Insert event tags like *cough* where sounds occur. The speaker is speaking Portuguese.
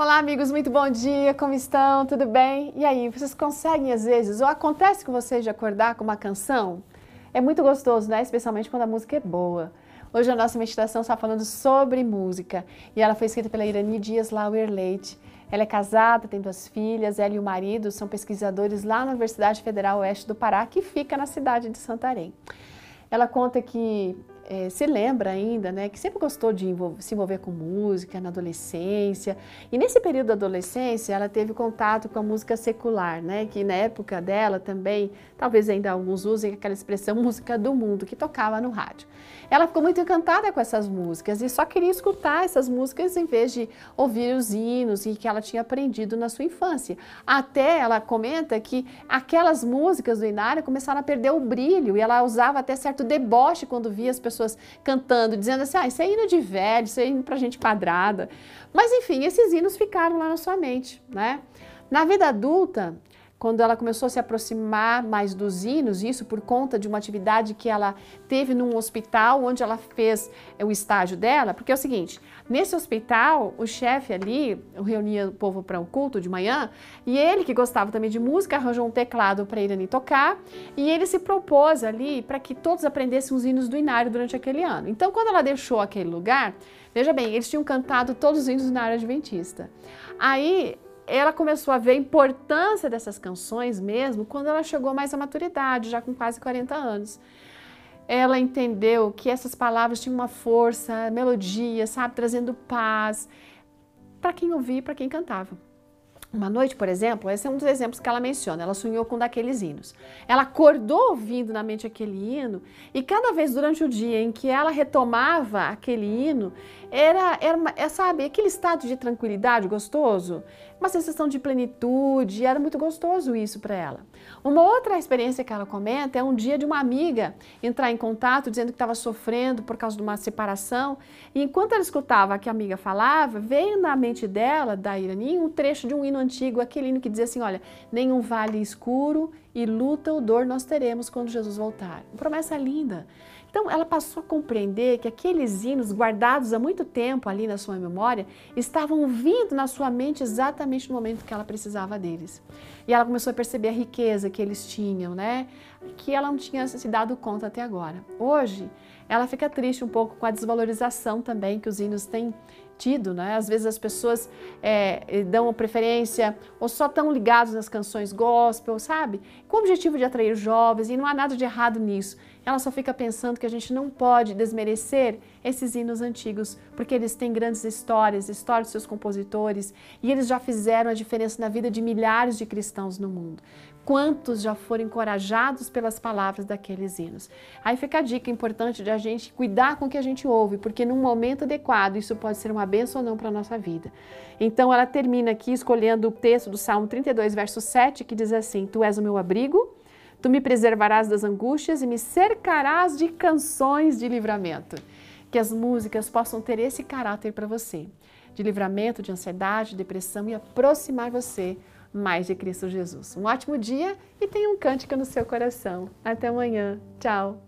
Olá, amigos, muito bom dia, como estão? Tudo bem? E aí, vocês conseguem às vezes, ou acontece com vocês de acordar com uma canção? É muito gostoso, né? Especialmente quando a música é boa. Hoje a nossa meditação está falando sobre música e ela foi escrita pela Irani Dias Lauer Leite. Ela é casada, tem duas filhas, ela e o marido são pesquisadores lá na Universidade Federal Oeste do Pará, que fica na cidade de Santarém. Ela conta que é, se lembra ainda, né, que sempre gostou de envolver, se envolver com música na adolescência. E nesse período da adolescência, ela teve contato com a música secular, né, que na época dela também, talvez ainda alguns usem aquela expressão *laughs* música do mundo, que tocava no rádio. Ela ficou muito encantada com essas músicas e só queria escutar essas músicas em vez de ouvir os hinos e que ela tinha aprendido na sua infância. Até ela comenta que aquelas músicas do Inário começaram a perder o brilho e ela usava até certo deboche quando via as pessoas pessoas cantando, dizendo assim, ah, isso é hino de velho, isso é hino pra gente quadrada. Mas enfim, esses hinos ficaram lá na sua mente, né? Na vida adulta, quando ela começou a se aproximar mais dos hinos, isso por conta de uma atividade que ela teve num hospital onde ela fez é, o estágio dela, porque é o seguinte, nesse hospital, o chefe ali reunia o povo para um culto de manhã, e ele que gostava também de música, arranjou um teclado para Irani tocar, e ele se propôs ali para que todos aprendessem os hinos do Inário durante aquele ano. Então, quando ela deixou aquele lugar, veja bem, eles tinham cantado todos os hinos na área adventista. Aí ela começou a ver a importância dessas canções mesmo quando ela chegou mais à maturidade, já com quase 40 anos. Ela entendeu que essas palavras tinham uma força, melodia, sabe, trazendo paz para quem ouvia e para quem cantava. Uma noite, por exemplo, esse é um dos exemplos que ela menciona. Ela sonhou com daqueles hinos. Ela acordou ouvindo na mente aquele hino e cada vez durante o dia em que ela retomava aquele hino, era, era é, sabe, aquele estado de tranquilidade gostoso, uma sensação de plenitude, era muito gostoso isso para ela. Uma outra experiência que ela comenta é um dia de uma amiga entrar em contato dizendo que estava sofrendo por causa de uma separação, e enquanto ela escutava que a amiga falava, veio na mente dela, da Irani, um trecho de um hino antigo, aquele hino que dizia assim, olha, nenhum vale escuro e luta ou dor nós teremos quando Jesus voltar. Uma promessa linda. Então ela passou a compreender que aqueles hinos guardados há muito tempo ali na sua memória estavam vindo na sua mente exatamente no momento que ela precisava deles. E ela começou a perceber a riqueza que eles tinham, né? Que ela não tinha se dado conta até agora. Hoje, ela fica triste um pouco com a desvalorização também que os hinos têm tido, né? Às vezes as pessoas é, dão preferência ou só estão ligados nas canções gospel, sabe? Com o objetivo de atrair jovens e não há nada de errado nisso ela só fica pensando que a gente não pode desmerecer esses hinos antigos, porque eles têm grandes histórias, histórias de seus compositores, e eles já fizeram a diferença na vida de milhares de cristãos no mundo. Quantos já foram encorajados pelas palavras daqueles hinos? Aí fica a dica importante de a gente cuidar com o que a gente ouve, porque num momento adequado isso pode ser uma benção ou não para a nossa vida. Então ela termina aqui escolhendo o texto do Salmo 32, verso 7, que diz assim: Tu és o meu abrigo, Tu me preservarás das angústias e me cercarás de canções de livramento. Que as músicas possam ter esse caráter para você, de livramento de ansiedade, depressão e aproximar você mais de Cristo Jesus. Um ótimo dia e tenha um cântico no seu coração. Até amanhã. Tchau.